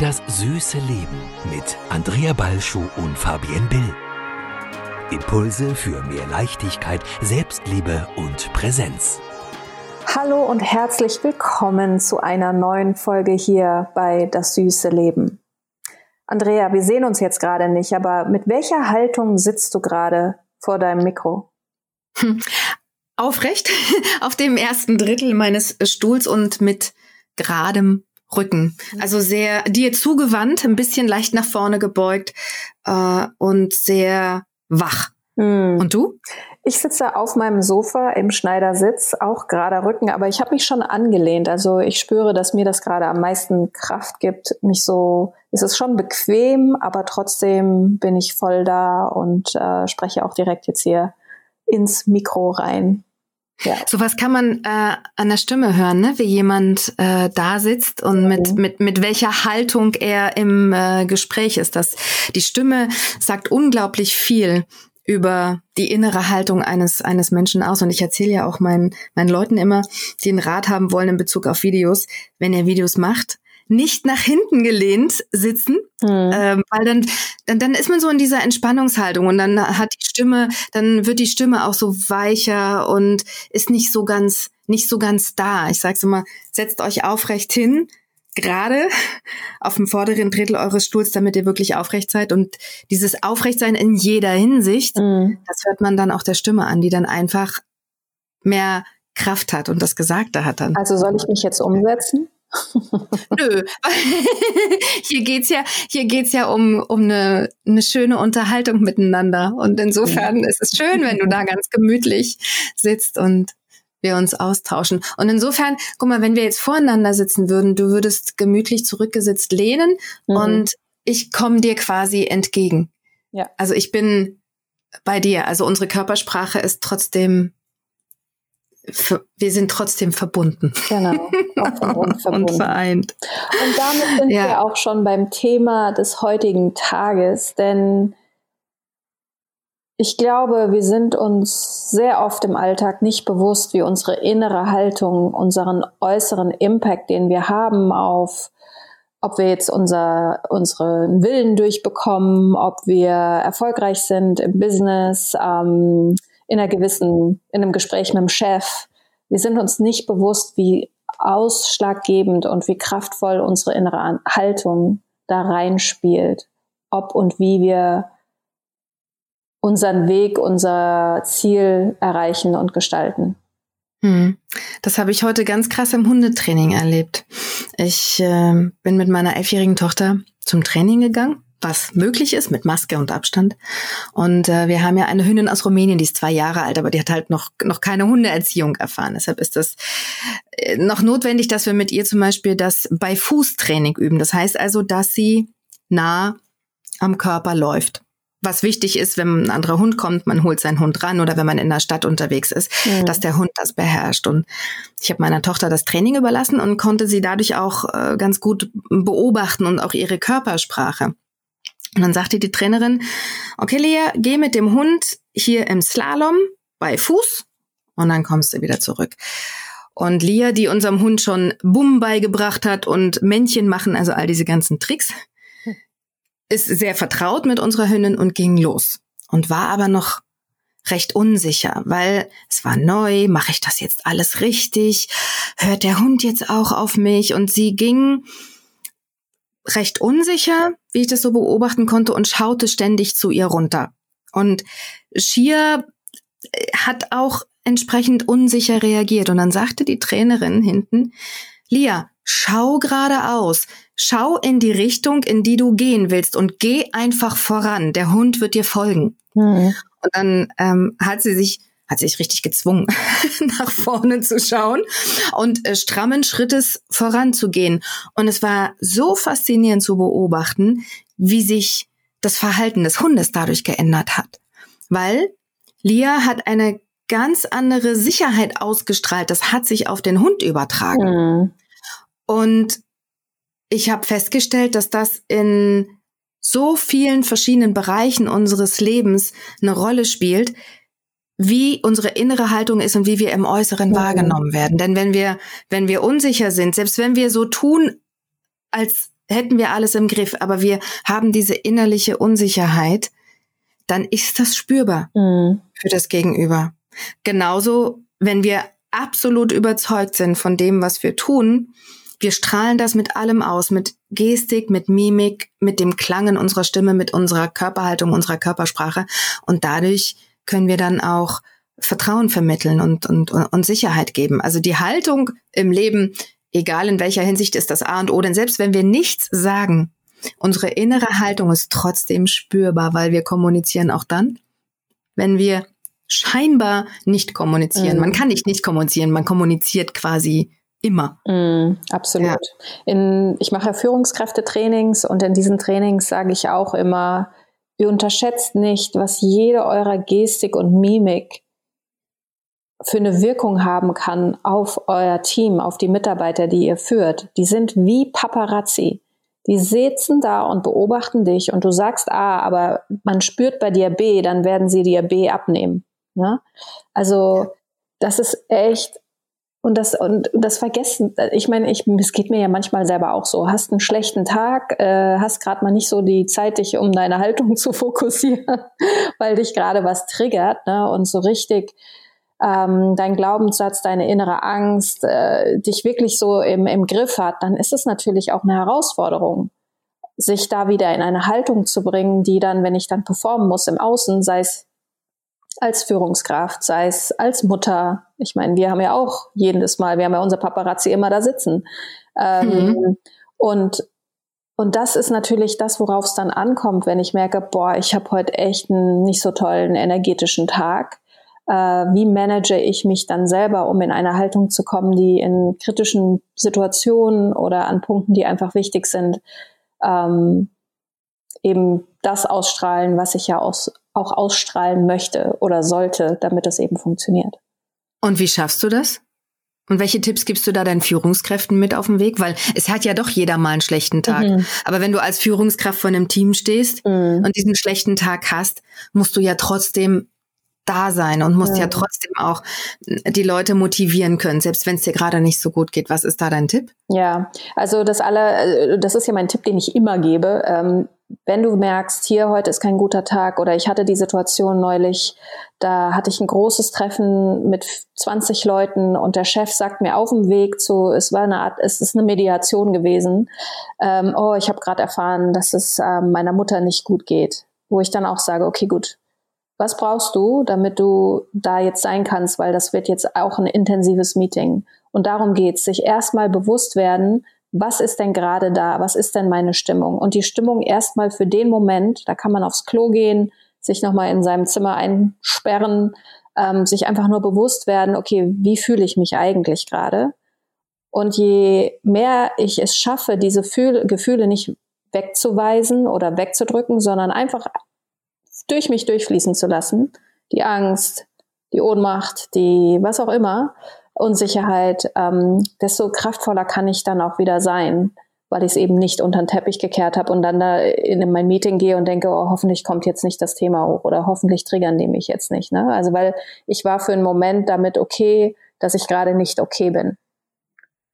Das süße Leben mit Andrea Balschuh und Fabienne Bill. Impulse für mehr Leichtigkeit, Selbstliebe und Präsenz. Hallo und herzlich willkommen zu einer neuen Folge hier bei Das süße Leben. Andrea, wir sehen uns jetzt gerade nicht, aber mit welcher Haltung sitzt du gerade vor deinem Mikro? Hm. Aufrecht auf dem ersten Drittel meines Stuhls und mit geradem Rücken. Mhm. Also sehr dir zugewandt, ein bisschen leicht nach vorne gebeugt äh, und sehr wach. Mhm. Und du? Ich sitze auf meinem Sofa im Schneidersitz, auch gerader Rücken, aber ich habe mich schon angelehnt. Also ich spüre, dass mir das gerade am meisten Kraft gibt. Mich so, es ist schon bequem, aber trotzdem bin ich voll da und äh, spreche auch direkt jetzt hier ins Mikro rein. Ja. Sowas kann man äh, an der Stimme hören, ne? wie jemand äh, da sitzt und mhm. mit, mit, mit welcher Haltung er im äh, Gespräch ist. Das, die Stimme sagt unglaublich viel über die innere Haltung eines, eines Menschen aus. Und ich erzähle ja auch meinen, meinen Leuten immer, die einen Rat haben wollen in Bezug auf Videos, wenn ihr Videos macht, nicht nach hinten gelehnt sitzen, mhm. ähm, weil dann, dann, dann ist man so in dieser Entspannungshaltung und dann hat die Stimme, dann wird die Stimme auch so weicher und ist nicht so ganz, nicht so ganz da. Ich sage so mal, setzt euch aufrecht hin, gerade auf dem vorderen Drittel eures Stuhls, damit ihr wirklich aufrecht seid. Und dieses Aufrechtsein in jeder Hinsicht, mhm. das hört man dann auch der Stimme an, die dann einfach mehr Kraft hat und das Gesagte hat dann. Also soll ich mich jetzt umsetzen? Nö, hier geht's ja, hier geht's ja um, um eine, eine schöne Unterhaltung miteinander. Und insofern ist es schön, wenn du da ganz gemütlich sitzt und wir uns austauschen. Und insofern, guck mal, wenn wir jetzt voreinander sitzen würden, du würdest gemütlich zurückgesetzt lehnen mhm. und ich komme dir quasi entgegen. Ja. Also ich bin bei dir. Also unsere Körpersprache ist trotzdem wir sind trotzdem verbunden. Genau, und, verbunden. und vereint. Und damit sind ja. wir auch schon beim Thema des heutigen Tages, denn ich glaube, wir sind uns sehr oft im Alltag nicht bewusst, wie unsere innere Haltung, unseren äußeren Impact, den wir haben auf ob wir jetzt unser, unseren Willen durchbekommen, ob wir erfolgreich sind im Business, ähm, in einer gewissen, in einem Gespräch mit dem Chef. Wir sind uns nicht bewusst, wie ausschlaggebend und wie kraftvoll unsere innere Haltung da reinspielt. Ob und wie wir unseren Weg, unser Ziel erreichen und gestalten. Hm. Das habe ich heute ganz krass im Hundetraining erlebt. Ich äh, bin mit meiner elfjährigen Tochter zum Training gegangen was möglich ist mit Maske und Abstand. Und äh, wir haben ja eine Hündin aus Rumänien, die ist zwei Jahre alt, aber die hat halt noch, noch keine Hundeerziehung erfahren. Deshalb ist das äh, noch notwendig, dass wir mit ihr zum Beispiel das bei Fußtraining üben. Das heißt also, dass sie nah am Körper läuft. Was wichtig ist, wenn ein anderer Hund kommt, man holt seinen Hund ran oder wenn man in der Stadt unterwegs ist, mhm. dass der Hund das beherrscht. Und ich habe meiner Tochter das Training überlassen und konnte sie dadurch auch äh, ganz gut beobachten und auch ihre Körpersprache. Und dann sagte die Trainerin, okay, Lea, geh mit dem Hund hier im Slalom bei Fuß und dann kommst du wieder zurück. Und Lia, die unserem Hund schon Bumm beigebracht hat und Männchen machen, also all diese ganzen Tricks, ist sehr vertraut mit unserer Hündin und ging los. Und war aber noch recht unsicher, weil es war neu, mache ich das jetzt alles richtig? Hört der Hund jetzt auch auf mich? Und sie ging recht unsicher, wie ich das so beobachten konnte, und schaute ständig zu ihr runter. Und Shia äh, hat auch entsprechend unsicher reagiert. Und dann sagte die Trainerin hinten, Lia, schau geradeaus, schau in die Richtung, in die du gehen willst und geh einfach voran. Der Hund wird dir folgen. Mhm. Und dann ähm, hat sie sich hat sich richtig gezwungen, nach vorne zu schauen und äh, strammen Schrittes voranzugehen. Und es war so faszinierend zu beobachten, wie sich das Verhalten des Hundes dadurch geändert hat. Weil Lia hat eine ganz andere Sicherheit ausgestrahlt. Das hat sich auf den Hund übertragen. Mhm. Und ich habe festgestellt, dass das in so vielen verschiedenen Bereichen unseres Lebens eine Rolle spielt, wie unsere innere Haltung ist und wie wir im Äußeren mhm. wahrgenommen werden. Denn wenn wir, wenn wir unsicher sind, selbst wenn wir so tun, als hätten wir alles im Griff, aber wir haben diese innerliche Unsicherheit, dann ist das spürbar mhm. für das Gegenüber. Genauso, wenn wir absolut überzeugt sind von dem, was wir tun, wir strahlen das mit allem aus, mit Gestik, mit Mimik, mit dem Klang in unserer Stimme, mit unserer Körperhaltung, unserer Körpersprache. Und dadurch können wir dann auch Vertrauen vermitteln und, und, und Sicherheit geben. Also die Haltung im Leben, egal in welcher Hinsicht, ist das A und O. Denn selbst wenn wir nichts sagen, unsere innere Haltung ist trotzdem spürbar, weil wir kommunizieren auch dann, wenn wir scheinbar nicht kommunizieren. Mhm. Man kann nicht nicht kommunizieren, man kommuniziert quasi immer. Mm, absolut. Ja. In, ich mache Führungskräftetrainings und in diesen Trainings sage ich auch immer, ihr unterschätzt nicht, was jede eurer Gestik und Mimik für eine Wirkung haben kann auf euer Team, auf die Mitarbeiter, die ihr führt. Die sind wie Paparazzi. Die sitzen da und beobachten dich und du sagst A, aber man spürt bei dir B, dann werden sie dir B abnehmen. Ne? Also das ist echt und das, und das Vergessen, ich meine, ich, es geht mir ja manchmal selber auch so. Hast einen schlechten Tag, äh, hast gerade mal nicht so die Zeit, dich um deine Haltung zu fokussieren, weil dich gerade was triggert, ne? Und so richtig ähm, dein Glaubenssatz, deine innere Angst, äh, dich wirklich so im, im Griff hat, dann ist es natürlich auch eine Herausforderung, sich da wieder in eine Haltung zu bringen, die dann, wenn ich dann performen muss im Außen, sei es als Führungskraft, sei es als Mutter. Ich meine, wir haben ja auch jedes Mal, wir haben ja unser Paparazzi immer da sitzen. Ähm, mhm. Und und das ist natürlich das, worauf es dann ankommt, wenn ich merke, boah, ich habe heute echt einen nicht so tollen energetischen Tag äh, wie manage ich mich dann selber, um in eine Haltung zu kommen, die in kritischen Situationen oder an Punkten, die einfach wichtig sind, ähm, eben das ausstrahlen, was ich ja aus, auch ausstrahlen möchte oder sollte, damit das eben funktioniert. Und wie schaffst du das? Und welche Tipps gibst du da deinen Führungskräften mit auf den Weg? Weil es hat ja doch jeder mal einen schlechten Tag. Mhm. Aber wenn du als Führungskraft von einem Team stehst mhm. und diesen schlechten Tag hast, musst du ja trotzdem da sein und musst ja. ja trotzdem auch die Leute motivieren können, selbst wenn es dir gerade nicht so gut geht. Was ist da dein Tipp? Ja, also das aller, das ist ja mein Tipp, den ich immer gebe. Ähm, wenn du merkst, hier heute ist kein guter Tag oder ich hatte die Situation neulich, da hatte ich ein großes Treffen mit 20 Leuten und der Chef sagt mir auf dem Weg zu, es war eine Art, es ist eine Mediation gewesen, ähm, oh, ich habe gerade erfahren, dass es ähm, meiner Mutter nicht gut geht, wo ich dann auch sage, okay, gut, was brauchst du, damit du da jetzt sein kannst, weil das wird jetzt auch ein intensives Meeting. Und darum geht's, sich erstmal bewusst werden, was ist denn gerade da, was ist denn meine Stimmung? Und die Stimmung erstmal für den Moment, da kann man aufs Klo gehen, sich nochmal in seinem Zimmer einsperren, ähm, sich einfach nur bewusst werden, okay, wie fühle ich mich eigentlich gerade? Und je mehr ich es schaffe, diese Fühl Gefühle nicht wegzuweisen oder wegzudrücken, sondern einfach durch mich durchfließen zu lassen. Die Angst, die Ohnmacht, die was auch immer, Unsicherheit, ähm, desto kraftvoller kann ich dann auch wieder sein, weil ich es eben nicht unter den Teppich gekehrt habe und dann da in mein Meeting gehe und denke, oh, hoffentlich kommt jetzt nicht das Thema hoch oder hoffentlich triggern die mich jetzt nicht. Ne? Also weil ich war für einen Moment damit okay, dass ich gerade nicht okay bin.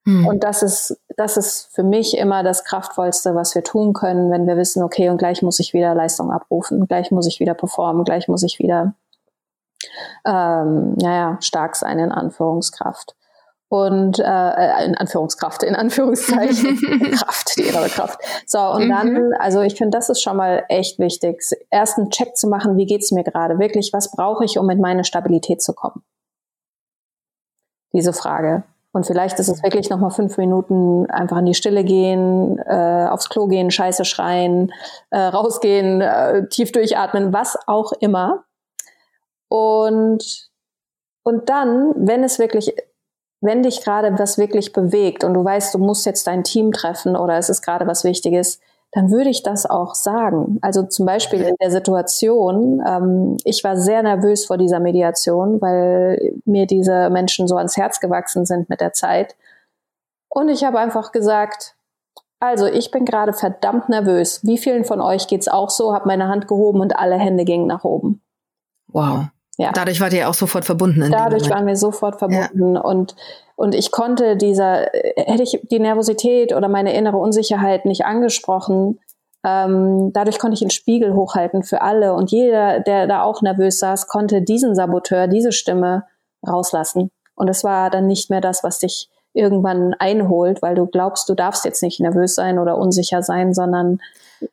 Hm. Und das ist, das ist für mich immer das Kraftvollste, was wir tun können, wenn wir wissen, okay, und gleich muss ich wieder Leistung abrufen, gleich muss ich wieder performen, gleich muss ich wieder, ähm, naja, stark sein in Anführungskraft. Und äh, in Anführungskraft, in Anführungszeichen, Kraft, die innere Kraft. So, und mhm. dann, also ich finde, das ist schon mal echt wichtig, erst einen Check zu machen, wie geht's mir gerade? Wirklich, was brauche ich, um in meine Stabilität zu kommen? Diese Frage. Und vielleicht ist es wirklich nochmal fünf Minuten einfach in die Stille gehen, äh, aufs Klo gehen, Scheiße schreien, äh, rausgehen, äh, tief durchatmen, was auch immer. Und, und dann, wenn es wirklich, wenn dich gerade was wirklich bewegt und du weißt, du musst jetzt dein Team treffen oder es ist gerade was Wichtiges, dann würde ich das auch sagen. Also zum Beispiel in der Situation, ähm, ich war sehr nervös vor dieser Mediation, weil mir diese Menschen so ans Herz gewachsen sind mit der Zeit. Und ich habe einfach gesagt, also ich bin gerade verdammt nervös. Wie vielen von euch geht's auch so? Habe meine Hand gehoben und alle Hände gingen nach oben. Wow. Ja. Dadurch wart ihr auch sofort verbunden. Dadurch waren wir sofort verbunden ja. und und ich konnte dieser, hätte ich die Nervosität oder meine innere Unsicherheit nicht angesprochen, ähm, dadurch konnte ich einen Spiegel hochhalten für alle und jeder, der da auch nervös saß, konnte diesen Saboteur, diese Stimme rauslassen. Und es war dann nicht mehr das, was dich irgendwann einholt, weil du glaubst, du darfst jetzt nicht nervös sein oder unsicher sein, sondern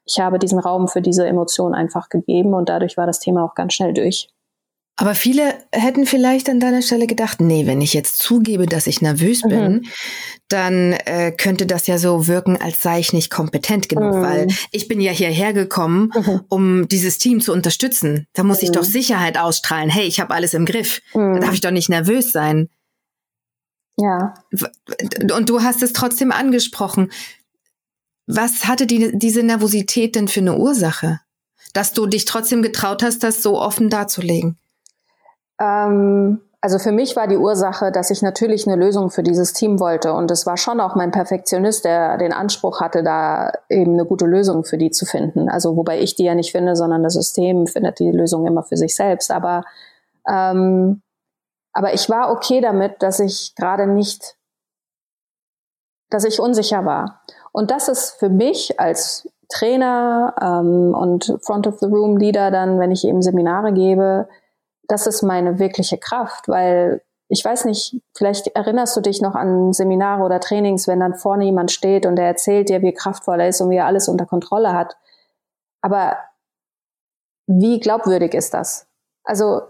ich habe diesen Raum für diese Emotion einfach gegeben und dadurch war das Thema auch ganz schnell durch. Aber viele hätten vielleicht an deiner Stelle gedacht, nee, wenn ich jetzt zugebe, dass ich nervös mhm. bin, mhm. dann äh, könnte das ja so wirken, als sei ich nicht kompetent genug, mhm. weil ich bin ja hierher gekommen, mhm. um dieses Team zu unterstützen. Da muss ich doch mhm. Sicherheit ausstrahlen. Hey, ich habe alles im Griff. Da mhm. darf ich doch nicht nervös sein. Ja. Und du hast es trotzdem angesprochen. Was hatte die, diese Nervosität denn für eine Ursache? Dass du dich trotzdem getraut hast, das so offen darzulegen? Ähm, also für mich war die Ursache, dass ich natürlich eine Lösung für dieses Team wollte. Und es war schon auch mein Perfektionist, der den Anspruch hatte, da eben eine gute Lösung für die zu finden. Also wobei ich die ja nicht finde, sondern das System findet die Lösung immer für sich selbst. Aber, ähm, aber ich war okay damit, dass ich gerade nicht, dass ich unsicher war. Und das ist für mich als Trainer ähm, und Front of the Room Leader dann, wenn ich eben Seminare gebe, das ist meine wirkliche Kraft, weil ich weiß nicht, vielleicht erinnerst du dich noch an Seminare oder Trainings, wenn dann vorne jemand steht und der erzählt dir, wie kraftvoll er ist und wie er alles unter Kontrolle hat. Aber wie glaubwürdig ist das? Also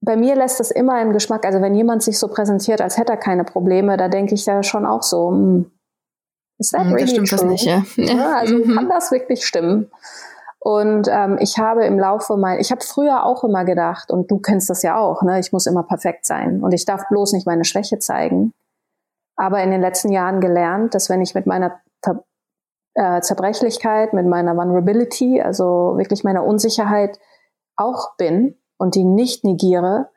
bei mir lässt das immer einen Geschmack. Also wenn jemand sich so präsentiert, als hätte er keine Probleme, da denke ich da schon auch so, hm, ist that hm, really stimmt true? Das nicht, ja. ja also mhm. kann das wirklich stimmen? Und ähm, ich habe im Laufe mein, ich habe früher auch immer gedacht, und du kennst das ja auch, ne, ich muss immer perfekt sein und ich darf bloß nicht meine Schwäche zeigen. Aber in den letzten Jahren gelernt, dass wenn ich mit meiner äh, Zerbrechlichkeit, mit meiner Vulnerability, also wirklich meiner Unsicherheit auch bin und die nicht negiere,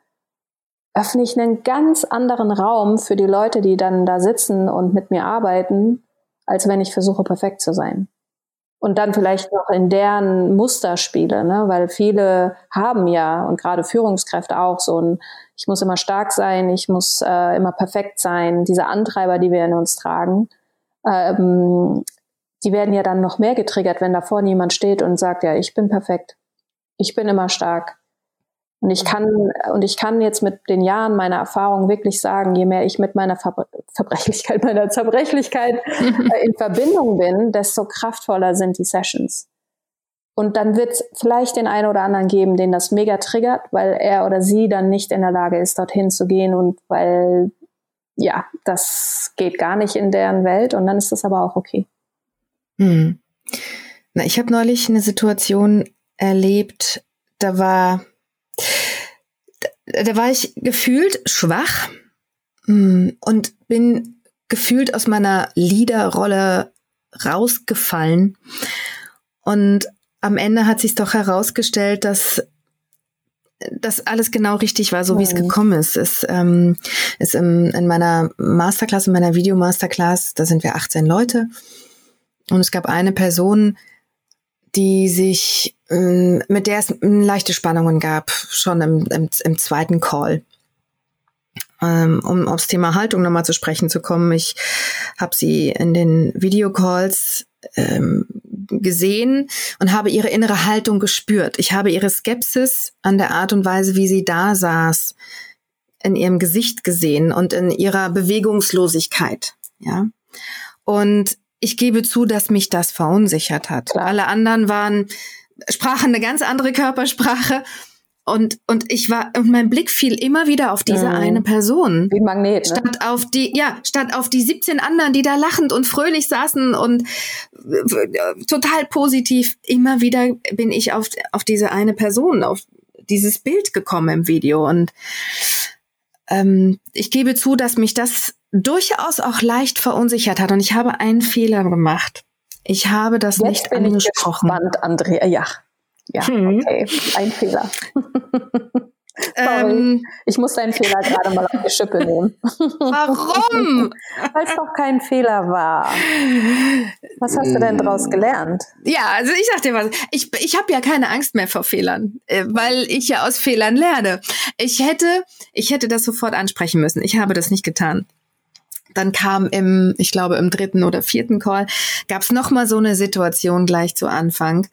öffne ich einen ganz anderen Raum für die Leute, die dann da sitzen und mit mir arbeiten, als wenn ich versuche, perfekt zu sein und dann vielleicht noch in deren Muster spiele, ne? weil viele haben ja und gerade Führungskräfte auch so ein, ich muss immer stark sein, ich muss äh, immer perfekt sein, diese Antreiber, die wir in uns tragen, ähm, die werden ja dann noch mehr getriggert, wenn da vorne jemand steht und sagt, ja, ich bin perfekt, ich bin immer stark, und ich kann, und ich kann jetzt mit den Jahren meiner Erfahrung wirklich sagen, je mehr ich mit meiner Ver Verbrechlichkeit, meiner Zerbrechlichkeit äh, in Verbindung bin, desto kraftvoller sind die Sessions. Und dann wird es vielleicht den einen oder anderen geben, den das mega triggert, weil er oder sie dann nicht in der Lage ist, dorthin zu gehen und weil, ja, das geht gar nicht in deren Welt und dann ist das aber auch okay. Hm. Na, ich habe neulich eine Situation erlebt, da war da war ich gefühlt schwach hm, und bin gefühlt aus meiner Leaderrolle rausgefallen. Und am Ende hat sich doch herausgestellt, dass das alles genau richtig war, so wie es mhm. gekommen ist. Es ähm, ist in, in meiner Masterclass, in meiner Video-Masterclass, da sind wir 18 Leute. Und es gab eine Person, die sich, ähm, mit der es leichte Spannungen gab, schon im, im, im zweiten Call. Ähm, um aufs Thema Haltung nochmal zu sprechen zu kommen. Ich habe sie in den Videocalls ähm, gesehen und habe ihre innere Haltung gespürt. Ich habe ihre Skepsis an der Art und Weise, wie sie da saß, in ihrem Gesicht gesehen und in ihrer Bewegungslosigkeit. Ja. Und ich gebe zu, dass mich das verunsichert hat. Klar. Alle anderen waren, sprachen eine ganz andere Körpersprache. Und, und ich war, und mein Blick fiel immer wieder auf diese mhm. eine Person. Wie ein Magnet. Ne? Statt auf die, ja, statt auf die 17 anderen, die da lachend und fröhlich saßen und äh, total positiv. Immer wieder bin ich auf, auf diese eine Person, auf dieses Bild gekommen im Video. Und ähm, ich gebe zu, dass mich das durchaus auch leicht verunsichert hat und ich habe einen Fehler gemacht. Ich habe das Jetzt nicht bin angesprochen. Ich gespannt, Andrea. Ja, ja, hm. okay, ein Fehler. Ähm, ich muss deinen Fehler gerade mal auf die Schippe nehmen. Warum? Weil es doch kein Fehler war. Was hast du denn daraus gelernt? Ja, also ich sag dir was. Ich, ich habe ja keine Angst mehr vor Fehlern, äh, weil ich ja aus Fehlern lerne. Ich hätte, ich hätte das sofort ansprechen müssen. Ich habe das nicht getan. Dann kam im, ich glaube im dritten oder vierten Call, gab es nochmal so eine Situation gleich zu Anfang,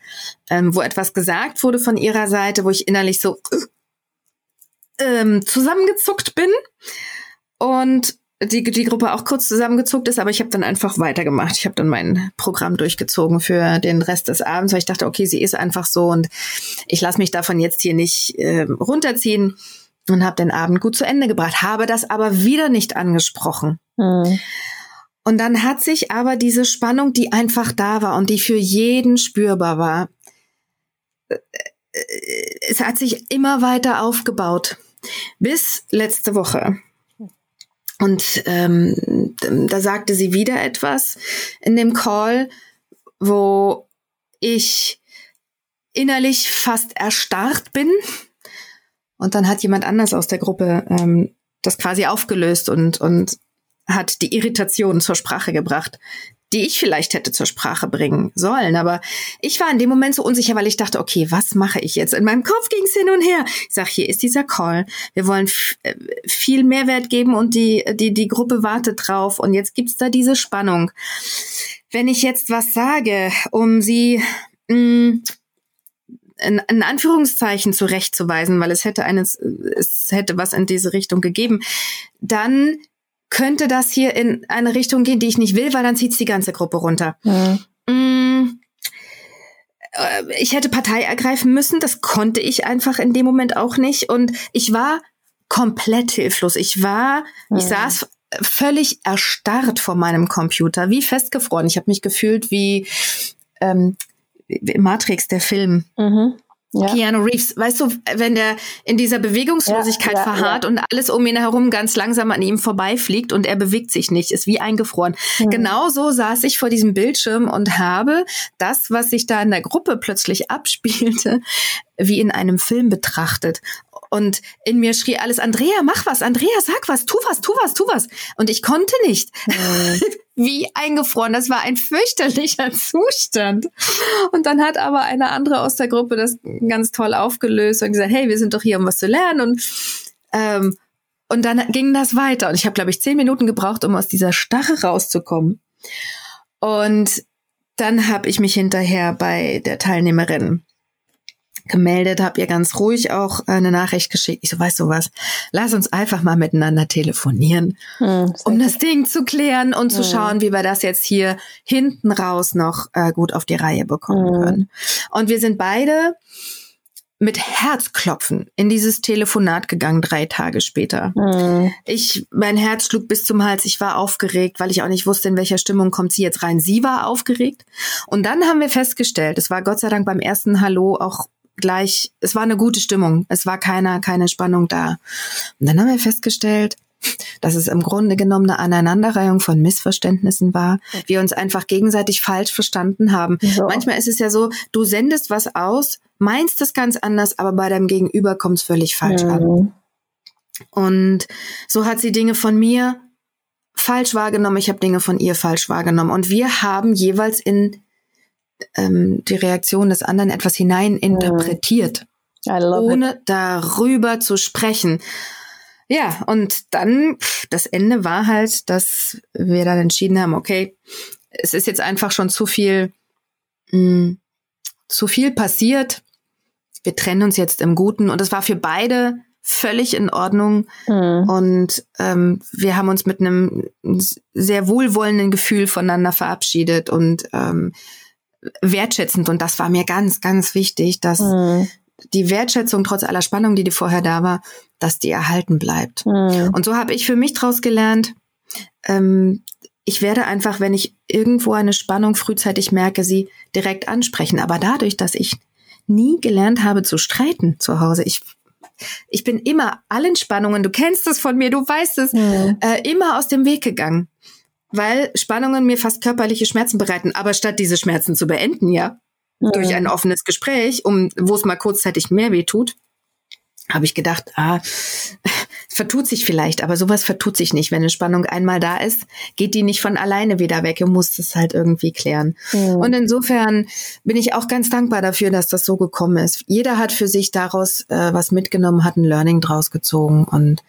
ähm, wo etwas gesagt wurde von ihrer Seite, wo ich innerlich so ähm, zusammengezuckt bin und die, die Gruppe auch kurz zusammengezuckt ist, aber ich habe dann einfach weitergemacht. Ich habe dann mein Programm durchgezogen für den Rest des Abends, weil ich dachte, okay, sie ist einfach so und ich lasse mich davon jetzt hier nicht äh, runterziehen und habe den Abend gut zu Ende gebracht, habe das aber wieder nicht angesprochen. Mhm. Und dann hat sich aber diese Spannung, die einfach da war und die für jeden spürbar war, äh, äh, es hat sich immer weiter aufgebaut. Bis letzte Woche. Und ähm, da sagte sie wieder etwas in dem Call, wo ich innerlich fast erstarrt bin. Und dann hat jemand anders aus der Gruppe ähm, das quasi aufgelöst und, und hat die Irritation zur Sprache gebracht, die ich vielleicht hätte zur Sprache bringen sollen. Aber ich war in dem Moment so unsicher, weil ich dachte, okay, was mache ich jetzt? In meinem Kopf ging es hin und her. Ich sag, hier ist dieser Call. Wir wollen äh, viel Mehrwert geben und die, die, die Gruppe wartet drauf. Und jetzt gibt's da diese Spannung. Wenn ich jetzt was sage, um sie mh, mm, in, in Anführungszeichen zurechtzuweisen, weil es hätte eines, es hätte was in diese Richtung gegeben, dann könnte das hier in eine Richtung gehen, die ich nicht will, weil dann zieht's die ganze Gruppe runter. Mhm. Ich hätte Partei ergreifen müssen, das konnte ich einfach in dem Moment auch nicht. Und ich war komplett hilflos. Ich war, mhm. ich saß völlig erstarrt vor meinem Computer, wie festgefroren. Ich habe mich gefühlt wie ähm, Matrix, der Film. Mhm. Ja. Keanu Reeves, weißt du, wenn der in dieser Bewegungslosigkeit ja, ja, verharrt und alles um ihn herum ganz langsam an ihm vorbeifliegt und er bewegt sich nicht, ist wie eingefroren. Mhm. Genauso saß ich vor diesem Bildschirm und habe das, was sich da in der Gruppe plötzlich abspielte, wie in einem Film betrachtet. Und in mir schrie alles, Andrea, mach was, Andrea, sag was, tu was, tu was, tu was. Und ich konnte nicht. Mhm. Wie eingefroren. Das war ein fürchterlicher Zustand. Und dann hat aber eine andere aus der Gruppe das ganz toll aufgelöst und gesagt, hey, wir sind doch hier, um was zu lernen. Und, ähm, und dann ging das weiter. Und ich habe, glaube ich, zehn Minuten gebraucht, um aus dieser Starre rauszukommen. Und dann habe ich mich hinterher bei der Teilnehmerin gemeldet, habe ihr ganz ruhig auch eine Nachricht geschickt. Ich so, weißt du was, lass uns einfach mal miteinander telefonieren, hm, um das Ding zu klären und hm. zu schauen, wie wir das jetzt hier hinten raus noch äh, gut auf die Reihe bekommen hm. können. Und wir sind beide mit Herzklopfen in dieses Telefonat gegangen, drei Tage später. Mhm. Ich, mein Herz schlug bis zum Hals. Ich war aufgeregt, weil ich auch nicht wusste, in welcher Stimmung kommt sie jetzt rein. Sie war aufgeregt. Und dann haben wir festgestellt, es war Gott sei Dank beim ersten Hallo auch gleich, es war eine gute Stimmung. Es war keine, keine Spannung da. Und dann haben wir festgestellt, dass es im Grunde genommen eine Aneinanderreihung von Missverständnissen war, wir uns einfach gegenseitig falsch verstanden haben. So. Manchmal ist es ja so, du sendest was aus, meinst es ganz anders, aber bei deinem Gegenüber kommt es völlig falsch mhm. an. Und so hat sie Dinge von mir falsch wahrgenommen, ich habe Dinge von ihr falsch wahrgenommen. Und wir haben jeweils in ähm, die Reaktion des anderen etwas hineininterpretiert, mm. ohne it. darüber zu sprechen. Ja, und dann, das Ende war halt, dass wir dann entschieden haben, okay, es ist jetzt einfach schon zu viel, mh, mm, zu viel passiert. Wir trennen uns jetzt im Guten und es war für beide völlig in Ordnung. Mhm. Und ähm, wir haben uns mit einem sehr wohlwollenden Gefühl voneinander verabschiedet und ähm, wertschätzend und das war mir ganz, ganz wichtig, dass mhm. die Wertschätzung trotz aller Spannung, die die vorher da war, dass die erhalten bleibt. Mhm. Und so habe ich für mich daraus gelernt, ähm, ich werde einfach, wenn ich irgendwo eine Spannung frühzeitig merke, sie direkt ansprechen. Aber dadurch, dass ich nie gelernt habe zu streiten zu Hause, ich ich bin immer allen Spannungen, du kennst es von mir, du weißt es, mhm. äh, immer aus dem Weg gegangen weil Spannungen mir fast körperliche Schmerzen bereiten. Aber statt diese Schmerzen zu beenden, ja, mhm. durch ein offenes Gespräch, um wo es mal kurzzeitig mehr weh tut, habe ich gedacht, ah, vertut sich vielleicht, aber sowas vertut sich nicht. Wenn eine Spannung einmal da ist, geht die nicht von alleine wieder weg. Du musst es halt irgendwie klären. Mhm. Und insofern bin ich auch ganz dankbar dafür, dass das so gekommen ist. Jeder hat für sich daraus äh, was mitgenommen, hat ein Learning draus gezogen und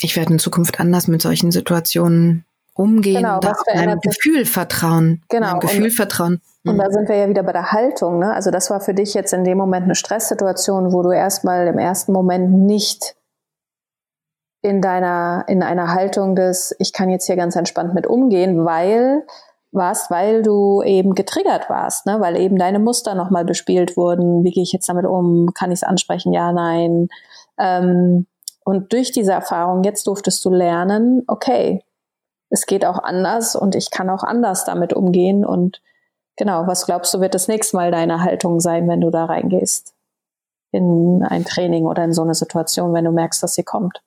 ich werde in Zukunft anders mit solchen Situationen umgehen genau, und meinem Gefühl vertrauen. Genau. Meinem Gefühl und, vertrauen. Und da mhm. sind wir ja wieder bei der Haltung. Ne? Also das war für dich jetzt in dem Moment eine Stresssituation, wo du erstmal im ersten Moment nicht in deiner, in einer Haltung des, ich kann jetzt hier ganz entspannt mit umgehen, weil warst, weil du eben getriggert warst, ne? weil eben deine Muster nochmal bespielt wurden. Wie gehe ich jetzt damit um? Kann ich es ansprechen? Ja, nein. Ähm, und durch diese Erfahrung jetzt durftest du lernen, okay, es geht auch anders und ich kann auch anders damit umgehen. Und genau, was glaubst du, wird das nächste Mal deine Haltung sein, wenn du da reingehst? In ein Training oder in so eine Situation, wenn du merkst, dass sie kommt?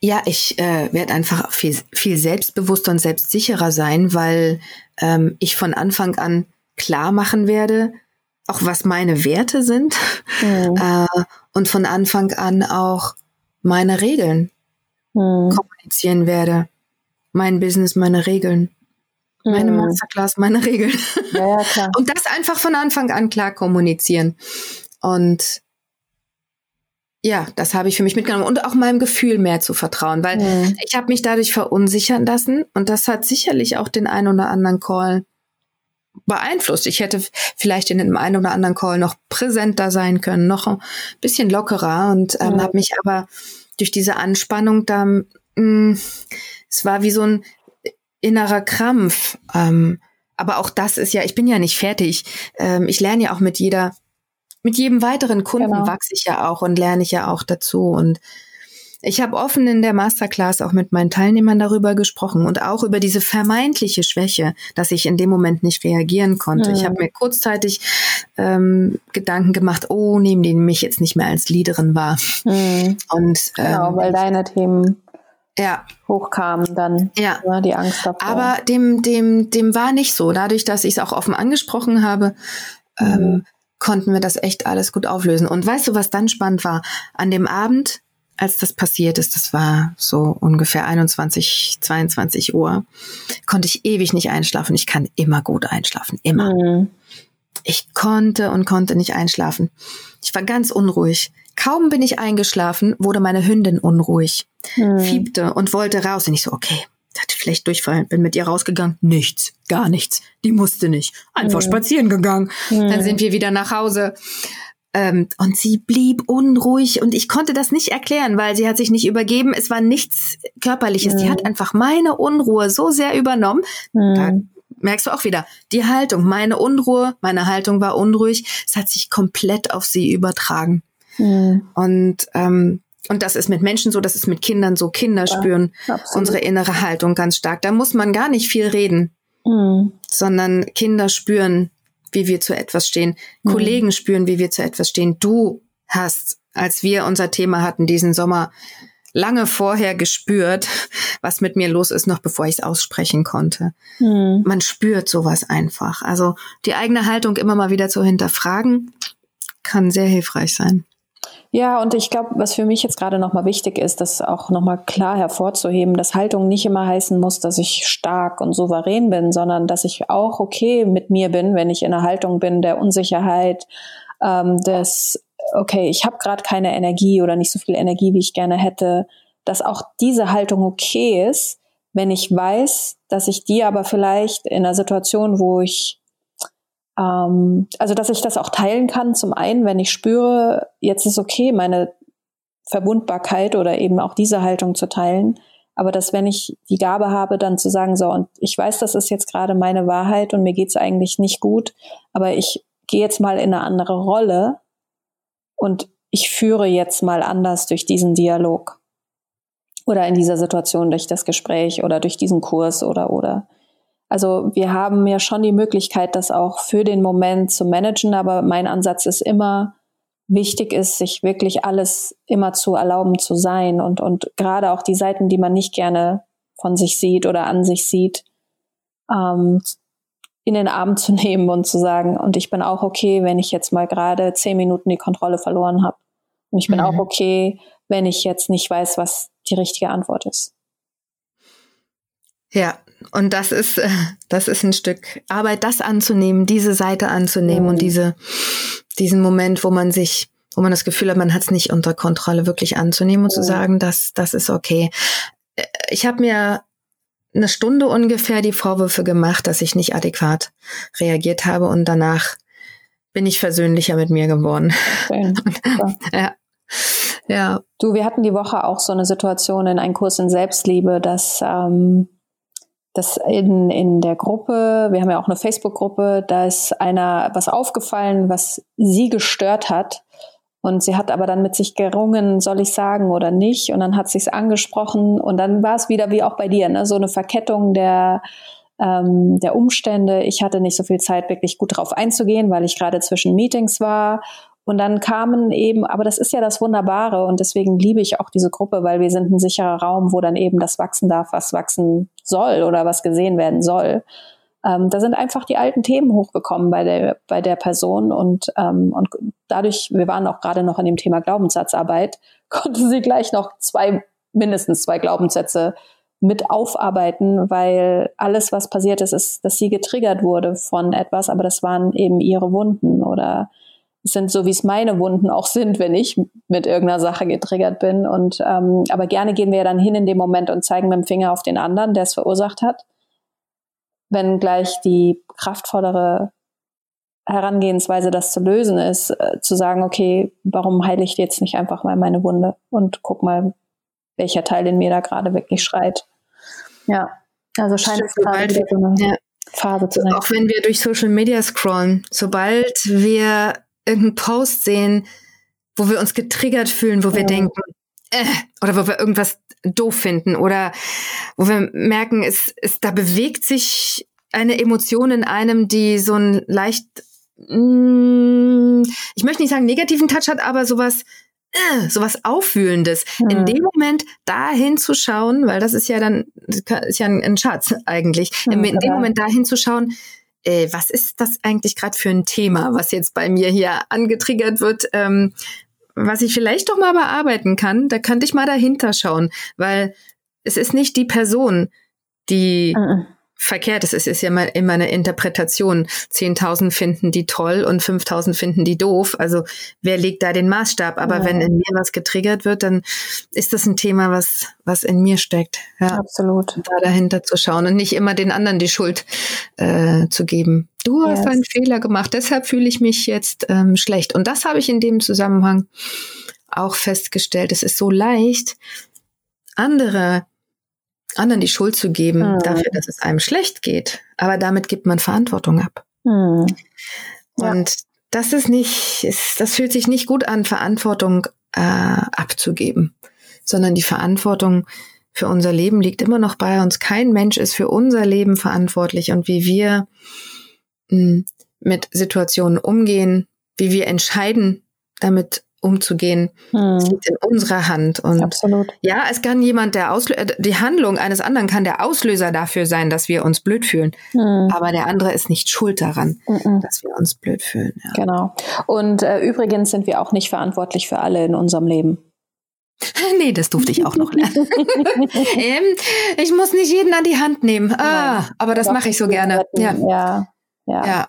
Ja, ich äh, werde einfach viel, viel selbstbewusster und selbstsicherer sein, weil ähm, ich von Anfang an klar machen werde, auch was meine Werte sind mhm. äh, und von Anfang an auch meine Regeln mhm. kommunizieren werde mein Business, meine Regeln. Meine mhm. Masterclass, meine Regeln. Ja, ja, klar. Und das einfach von Anfang an klar kommunizieren. Und ja, das habe ich für mich mitgenommen und auch meinem Gefühl mehr zu vertrauen, weil mhm. ich habe mich dadurch verunsichern lassen und das hat sicherlich auch den einen oder anderen Call beeinflusst. Ich hätte vielleicht in dem einen oder anderen Call noch präsenter sein können, noch ein bisschen lockerer und ähm, mhm. habe mich aber durch diese Anspannung da mh, mm, es war wie so ein innerer Krampf. Ähm, aber auch das ist ja, ich bin ja nicht fertig. Ähm, ich lerne ja auch mit jeder, mit jedem weiteren Kunden genau. wachse ich ja auch und lerne ich ja auch dazu. Und ich habe offen in der Masterclass auch mit meinen Teilnehmern darüber gesprochen und auch über diese vermeintliche Schwäche, dass ich in dem Moment nicht reagieren konnte. Mhm. Ich habe mir kurzzeitig ähm, Gedanken gemacht, oh, nehmen die mich jetzt nicht mehr als Leaderin wahr. Mhm. Und genau, ähm, weil deine Themen ja. hochkamen dann. Ja. ja. Die Angst davor. Aber dem, dem, dem war nicht so. Dadurch, dass ich es auch offen angesprochen habe, mhm. ähm, konnten wir das echt alles gut auflösen. Und weißt du, was dann spannend war? An dem Abend, als das passiert ist, das war so ungefähr 21, 22 Uhr, konnte ich ewig nicht einschlafen. Ich kann immer gut einschlafen, immer. Mhm. Ich konnte und konnte nicht einschlafen. Ich war ganz unruhig. Kaum bin ich eingeschlafen, wurde meine Hündin unruhig, hm. fiebte und wollte raus. Und ich so, okay, hatte vielleicht Durchfall, bin mit ihr rausgegangen. Nichts, gar nichts. Die musste nicht. Einfach hm. spazieren gegangen. Hm. Dann sind wir wieder nach Hause. Ähm, und sie blieb unruhig und ich konnte das nicht erklären, weil sie hat sich nicht übergeben. Es war nichts Körperliches. Die hm. hat einfach meine Unruhe so sehr übernommen. Da hm. merkst du auch wieder, die Haltung, meine Unruhe, meine Haltung war unruhig. Es hat sich komplett auf sie übertragen. Mhm. Und ähm, und das ist mit Menschen so, das ist mit Kindern so. Kinder ja, spüren absolut. unsere innere Haltung ganz stark. Da muss man gar nicht viel reden, mhm. sondern Kinder spüren, wie wir zu etwas stehen. Mhm. Kollegen spüren, wie wir zu etwas stehen. Du hast, als wir unser Thema hatten diesen Sommer, lange vorher gespürt, was mit mir los ist, noch bevor ich es aussprechen konnte. Mhm. Man spürt sowas einfach. Also die eigene Haltung immer mal wieder zu hinterfragen, kann sehr hilfreich sein. Ja, und ich glaube, was für mich jetzt gerade nochmal wichtig ist, das auch nochmal klar hervorzuheben, dass Haltung nicht immer heißen muss, dass ich stark und souverän bin, sondern dass ich auch okay mit mir bin, wenn ich in einer Haltung bin der Unsicherheit, ähm, des, okay, ich habe gerade keine Energie oder nicht so viel Energie, wie ich gerne hätte, dass auch diese Haltung okay ist, wenn ich weiß, dass ich die aber vielleicht in einer Situation, wo ich ähm, also, dass ich das auch teilen kann. Zum einen, wenn ich spüre, jetzt ist okay, meine Verwundbarkeit oder eben auch diese Haltung zu teilen. Aber dass wenn ich die Gabe habe, dann zu sagen, so, und ich weiß, das ist jetzt gerade meine Wahrheit und mir geht's eigentlich nicht gut, aber ich gehe jetzt mal in eine andere Rolle und ich führe jetzt mal anders durch diesen Dialog oder in dieser Situation durch das Gespräch oder durch diesen Kurs oder oder. Also wir haben ja schon die Möglichkeit, das auch für den Moment zu managen, aber mein Ansatz ist immer, wichtig ist, sich wirklich alles immer zu erlauben zu sein und, und gerade auch die Seiten, die man nicht gerne von sich sieht oder an sich sieht, ähm, in den Arm zu nehmen und zu sagen, und ich bin auch okay, wenn ich jetzt mal gerade zehn Minuten die Kontrolle verloren habe. Und ich bin mhm. auch okay, wenn ich jetzt nicht weiß, was die richtige Antwort ist. Ja, und das ist, äh, das ist ein Stück Arbeit, das anzunehmen, diese Seite anzunehmen mhm. und diese, diesen Moment, wo man sich, wo man das Gefühl hat, man hat es nicht unter Kontrolle, wirklich anzunehmen und mhm. zu sagen, das, das ist okay. Äh, ich habe mir eine Stunde ungefähr die Vorwürfe gemacht, dass ich nicht adäquat reagiert habe und danach bin ich versöhnlicher mit mir geworden. Schön. ja. Ja. Du, wir hatten die Woche auch so eine Situation in einem Kurs in Selbstliebe, dass, ähm, dass in, in der Gruppe, wir haben ja auch eine Facebook-Gruppe, da ist einer was aufgefallen, was sie gestört hat. Und sie hat aber dann mit sich gerungen, soll ich sagen oder nicht? Und dann hat sie es angesprochen und dann war es wieder wie auch bei dir, ne? so eine Verkettung der, ähm, der Umstände. Ich hatte nicht so viel Zeit, wirklich gut drauf einzugehen, weil ich gerade zwischen Meetings war und dann kamen eben, aber das ist ja das Wunderbare und deswegen liebe ich auch diese Gruppe, weil wir sind ein sicherer Raum, wo dann eben das wachsen darf, was wachsen soll oder was gesehen werden soll. Ähm, da sind einfach die alten Themen hochgekommen bei der, bei der Person und, ähm, und dadurch, wir waren auch gerade noch in dem Thema Glaubenssatzarbeit, konnte sie gleich noch zwei, mindestens zwei Glaubenssätze mit aufarbeiten, weil alles, was passiert ist, ist, dass sie getriggert wurde von etwas, aber das waren eben ihre Wunden oder sind so, wie es meine Wunden auch sind, wenn ich mit irgendeiner Sache getriggert bin. Und ähm, aber gerne gehen wir ja dann hin in dem Moment und zeigen mit dem Finger auf den anderen, der es verursacht hat. Wenn gleich die kraftvollere Herangehensweise, das zu lösen, ist, äh, zu sagen, okay, warum heile ich jetzt nicht einfach mal meine Wunde und guck mal, welcher Teil in mir da gerade wirklich schreit. Ja, also scheint es gerade so eine ja. Phase zu sein. Auch wenn wir durch Social Media scrollen, sobald wir irgendeinen Post sehen, wo wir uns getriggert fühlen, wo ja. wir denken, äh, oder wo wir irgendwas doof finden oder wo wir merken, es, es da bewegt sich eine Emotion in einem, die so ein leicht, mm, ich möchte nicht sagen negativen Touch hat, aber sowas, äh, sowas Aufwühlendes. Mhm. In dem Moment da hinzuschauen, weil das ist ja dann, ist ja ein, ein Schatz eigentlich, mhm, in dem Moment da hinzuschauen, äh, was ist das eigentlich gerade für ein Thema, was jetzt bei mir hier angetriggert wird, ähm, was ich vielleicht doch mal bearbeiten kann, da könnte ich mal dahinter schauen, weil es ist nicht die Person, die mhm verkehrt ist. Es ist ja immer eine Interpretation. 10.000 finden die toll und 5.000 finden die doof. Also wer legt da den Maßstab? Aber ja. wenn in mir was getriggert wird, dann ist das ein Thema, was, was in mir steckt. Ja. Absolut. Da dahinter zu schauen und nicht immer den anderen die Schuld äh, zu geben. Du yes. hast einen Fehler gemacht, deshalb fühle ich mich jetzt ähm, schlecht. Und das habe ich in dem Zusammenhang auch festgestellt. Es ist so leicht, andere anderen die Schuld zu geben mhm. dafür, dass es einem schlecht geht. Aber damit gibt man Verantwortung ab. Mhm. Ja. Und das ist nicht, ist, das fühlt sich nicht gut an, Verantwortung äh, abzugeben, sondern die Verantwortung für unser Leben liegt immer noch bei uns. Kein Mensch ist für unser Leben verantwortlich und wie wir mh, hm, mit Situationen umgehen, wie wir entscheiden, damit umzugehen. Hm. Das liegt in unserer Hand. Und Absolut. Ja, es kann jemand der Auslöser, äh, die Handlung eines anderen kann der Auslöser dafür sein, dass wir uns blöd fühlen. Hm. Aber der andere ist nicht schuld daran, mhm. dass wir uns blöd fühlen. Ja. Genau. Und äh, übrigens sind wir auch nicht verantwortlich für alle in unserem Leben. nee, das durfte ich auch noch lernen. ähm, ich muss nicht jeden an die Hand nehmen. Ah, Nein, aber das mache ich so gerne. Ja. ja. Ja. Ja.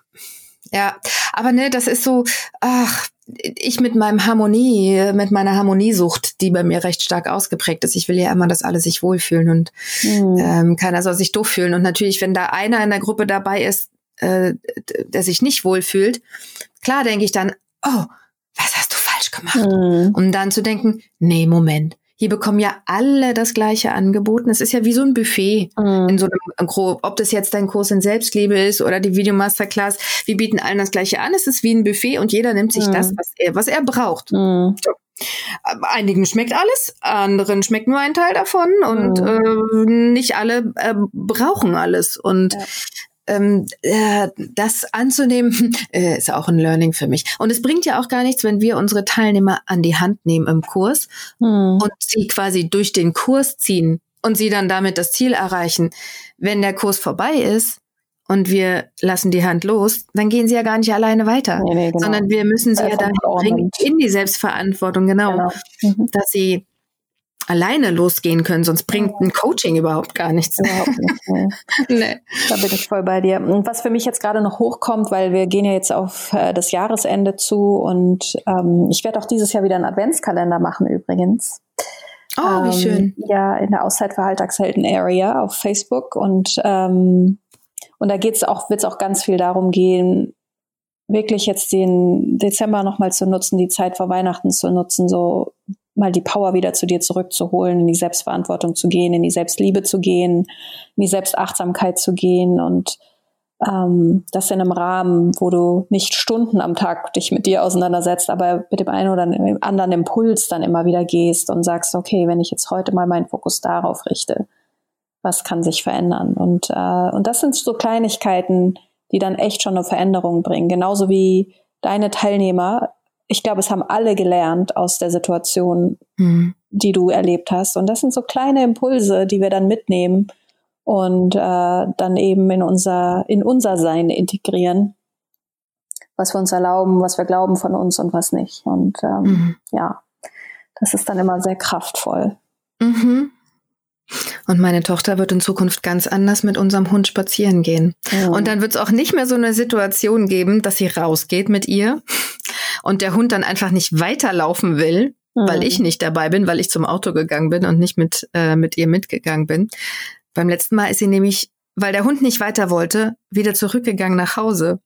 Ja, aber ne, das ist so, ach, ich mit meinem Harmonie, mit meiner Harmoniesucht, die bei mir recht stark ausgeprägt ist. Ich will ja immer, dass alle sich wohlfühlen und mhm. ähm, keiner soll sich doof fühlen. Und natürlich, wenn da einer in der Gruppe dabei ist, äh, der sich nicht wohlfühlt, klar denke ich dann, oh, was hast du falsch gemacht? Mhm. Um dann zu denken, nee, Moment, hier bekommen ja alle das gleiche angeboten. Es ist ja wie so ein Buffet mhm. in so einem Grob. Ob das jetzt dein Kurs in Selbstliebe ist oder die Videomasterclass, wir bieten allen das gleiche an. Es ist wie ein Buffet und jeder nimmt sich mhm. das, was er, was er braucht. Mhm. So. Einigen schmeckt alles, anderen schmeckt nur ein Teil davon und mhm. äh, nicht alle äh, brauchen alles. Und ja ähm, äh, das anzunehmen, äh, ist auch ein Learning für mich. Und es bringt ja auch gar nichts, wenn wir unsere Teilnehmer an die Hand nehmen im Kurs hm. und sie quasi durch den Kurs ziehen und sie dann damit das Ziel erreichen. Wenn der Kurs vorbei ist und wir lassen die Hand los, dann gehen sie ja gar nicht alleine weiter, nee, nee, genau. sondern wir müssen sie ja dann bringen in die Selbstverantwortung, genau, genau. Mhm. dass sie alleine losgehen können, sonst bringt ein Coaching überhaupt gar nichts. Überhaupt nicht. Nee. nee. Da bin ich voll bei dir. Und was für mich jetzt gerade noch hochkommt, weil wir gehen ja jetzt auf äh, das Jahresende zu und ähm, ich werde auch dieses Jahr wieder einen Adventskalender machen übrigens. Oh, wie ähm, schön. Ja, in der Auszeit für Alltagshelden Area auf Facebook und ähm, und da geht's auch, wird es auch ganz viel darum gehen, wirklich jetzt den Dezember nochmal zu nutzen, die Zeit vor Weihnachten zu nutzen, so mal die Power wieder zu dir zurückzuholen, in die Selbstverantwortung zu gehen, in die Selbstliebe zu gehen, in die Selbstachtsamkeit zu gehen und ähm, das in einem Rahmen, wo du nicht Stunden am Tag dich mit dir auseinandersetzt, aber mit dem einen oder anderen Impuls dann immer wieder gehst und sagst, okay, wenn ich jetzt heute mal meinen Fokus darauf richte, was kann sich verändern? Und, äh, und das sind so Kleinigkeiten, die dann echt schon eine Veränderung bringen. Genauso wie deine Teilnehmer. Ich glaube, es haben alle gelernt aus der Situation, mhm. die du erlebt hast. Und das sind so kleine Impulse, die wir dann mitnehmen und äh, dann eben in unser, in unser Sein integrieren, was wir uns erlauben, was wir glauben von uns und was nicht. Und ähm, mhm. ja, das ist dann immer sehr kraftvoll. Mhm. Und meine Tochter wird in Zukunft ganz anders mit unserem Hund spazieren gehen. Oh. Und dann wird es auch nicht mehr so eine Situation geben, dass sie rausgeht mit ihr und der Hund dann einfach nicht weiterlaufen will, mhm. weil ich nicht dabei bin, weil ich zum Auto gegangen bin und nicht mit, äh, mit ihr mitgegangen bin. Beim letzten Mal ist sie nämlich, weil der Hund nicht weiter wollte, wieder zurückgegangen nach Hause,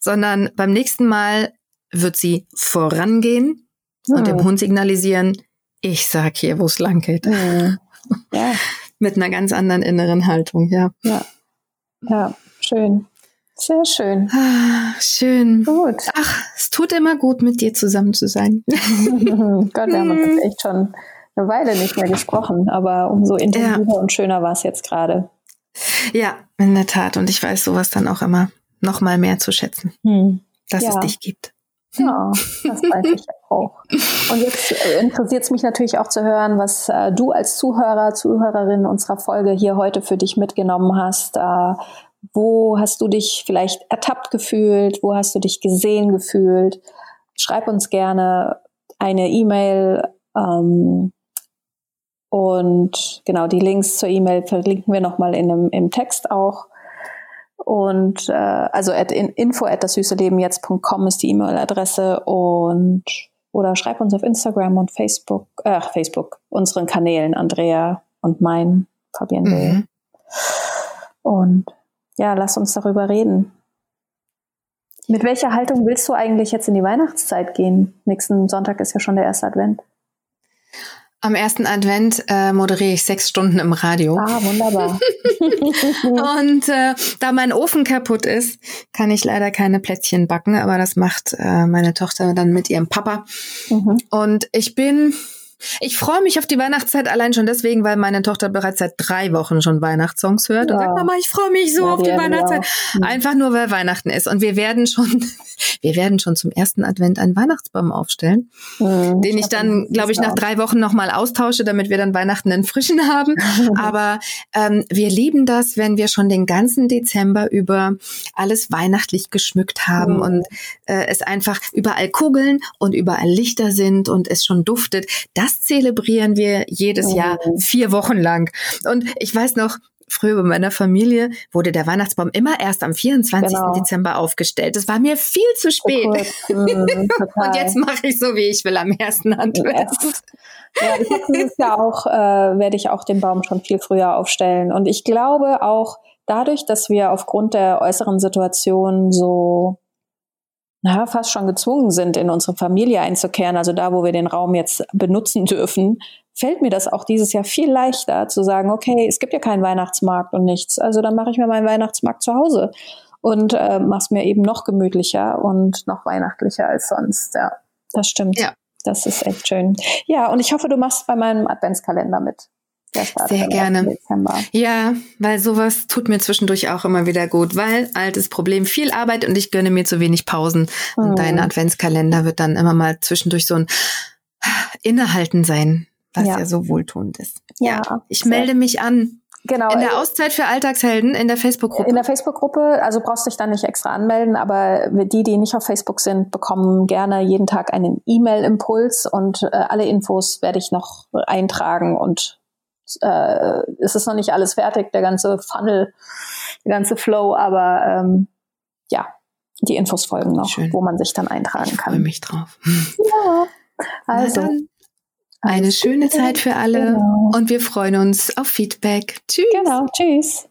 sondern beim nächsten Mal wird sie vorangehen mhm. und dem Hund signalisieren, ich sag hier, wo es lang geht. Mhm. Ja. Mit einer ganz anderen inneren Haltung, ja. Ja, ja schön. Sehr schön. Ah, schön. Gut. Ach, es tut immer gut, mit dir zusammen zu sein. Gott, wir haben uns echt schon eine Weile nicht mehr gesprochen, aber umso intensiver ja. und schöner war es jetzt gerade. Ja, in der Tat. Und ich weiß sowas dann auch immer noch mal mehr zu schätzen, hm. dass ja. es dich gibt. Ja, das weiß ich auch. Und jetzt äh, interessiert es mich natürlich auch zu hören, was äh, du als Zuhörer, Zuhörerin unserer Folge hier heute für dich mitgenommen hast. Äh, wo hast du dich vielleicht ertappt gefühlt? Wo hast du dich gesehen gefühlt? Schreib uns gerne eine E-Mail. Ähm, und genau, die Links zur E-Mail verlinken wir nochmal im Text auch. Und äh, also at in, info at das süße Leben jetzt.com ist die E-Mail-Adresse und oder schreib uns auf Instagram und Facebook, äh, Facebook, unseren Kanälen, Andrea und mein, Fabian. Mhm. Und ja, lass uns darüber reden. Mit welcher Haltung willst du eigentlich jetzt in die Weihnachtszeit gehen? Nächsten Sonntag ist ja schon der erste Advent. Am ersten Advent äh, moderiere ich sechs Stunden im Radio. Ah, wunderbar. und äh, da mein Ofen kaputt ist, kann ich leider keine Plätzchen backen, aber das macht äh, meine Tochter dann mit ihrem Papa. Mhm. Und ich bin ich freue mich auf die Weihnachtszeit allein schon deswegen, weil meine Tochter bereits seit drei Wochen schon Weihnachtssongs hört ja. und sagt, Mama, ich freue mich so ja, auf die Weihnachtszeit. Ja. Mhm. Einfach nur, weil Weihnachten ist. Und wir werden schon, wir werden schon zum ersten Advent einen Weihnachtsbaum aufstellen, mhm, den ich dann, glaube ich, nach drei Wochen nochmal austausche, damit wir dann Weihnachten in Frischen haben. Aber ähm, wir lieben das, wenn wir schon den ganzen Dezember über alles weihnachtlich geschmückt haben mhm. und äh, es einfach überall Kugeln und überall Lichter sind und es schon duftet. Das das zelebrieren wir jedes Jahr oh. vier Wochen lang. Und ich weiß noch, früher bei meiner Familie wurde der Weihnachtsbaum immer erst am 24. Genau. Dezember aufgestellt. Das war mir viel zu spät. Oh, mhm, und jetzt mache ich so, wie ich will, am ersten Advent. Ja, ich dieses Jahr auch, äh, werde ich auch den Baum schon viel früher aufstellen. Und ich glaube auch dadurch, dass wir aufgrund der äußeren Situation so na, fast schon gezwungen sind, in unsere Familie einzukehren, also da, wo wir den Raum jetzt benutzen dürfen, fällt mir das auch dieses Jahr viel leichter zu sagen, okay, es gibt ja keinen Weihnachtsmarkt und nichts, also dann mache ich mir meinen Weihnachtsmarkt zu Hause und äh, mache es mir eben noch gemütlicher und noch weihnachtlicher als sonst. Ja, das stimmt. Ja. Das ist echt schön. Ja, und ich hoffe, du machst bei meinem Adventskalender mit. Sehr gerne. Ja, weil sowas tut mir zwischendurch auch immer wieder gut, weil altes Problem, viel Arbeit und ich gönne mir zu wenig Pausen. Und mhm. dein Adventskalender wird dann immer mal zwischendurch so ein Innehalten sein, was ja, ja so wohltuend ist. Ja, ich melde mich an. Genau. In der Auszeit für Alltagshelden in der Facebook-Gruppe. In der Facebook-Gruppe, also brauchst du dich dann nicht extra anmelden, aber die, die nicht auf Facebook sind, bekommen gerne jeden Tag einen E-Mail-Impuls und äh, alle Infos werde ich noch eintragen und äh, es ist noch nicht alles fertig, der ganze Funnel, der ganze Flow, aber ähm, ja, die Infos folgen noch, Schön. wo man sich dann eintragen ich kann. Ich freue mich drauf. Ja, also. Eine schöne Zeit für alle genau. und wir freuen uns auf Feedback. Tschüss. Genau, tschüss.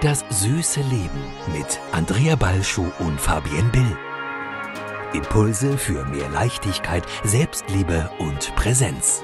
Das süße Leben mit Andrea Balschuh und Fabienne Bill. Impulse für mehr Leichtigkeit, Selbstliebe und Präsenz.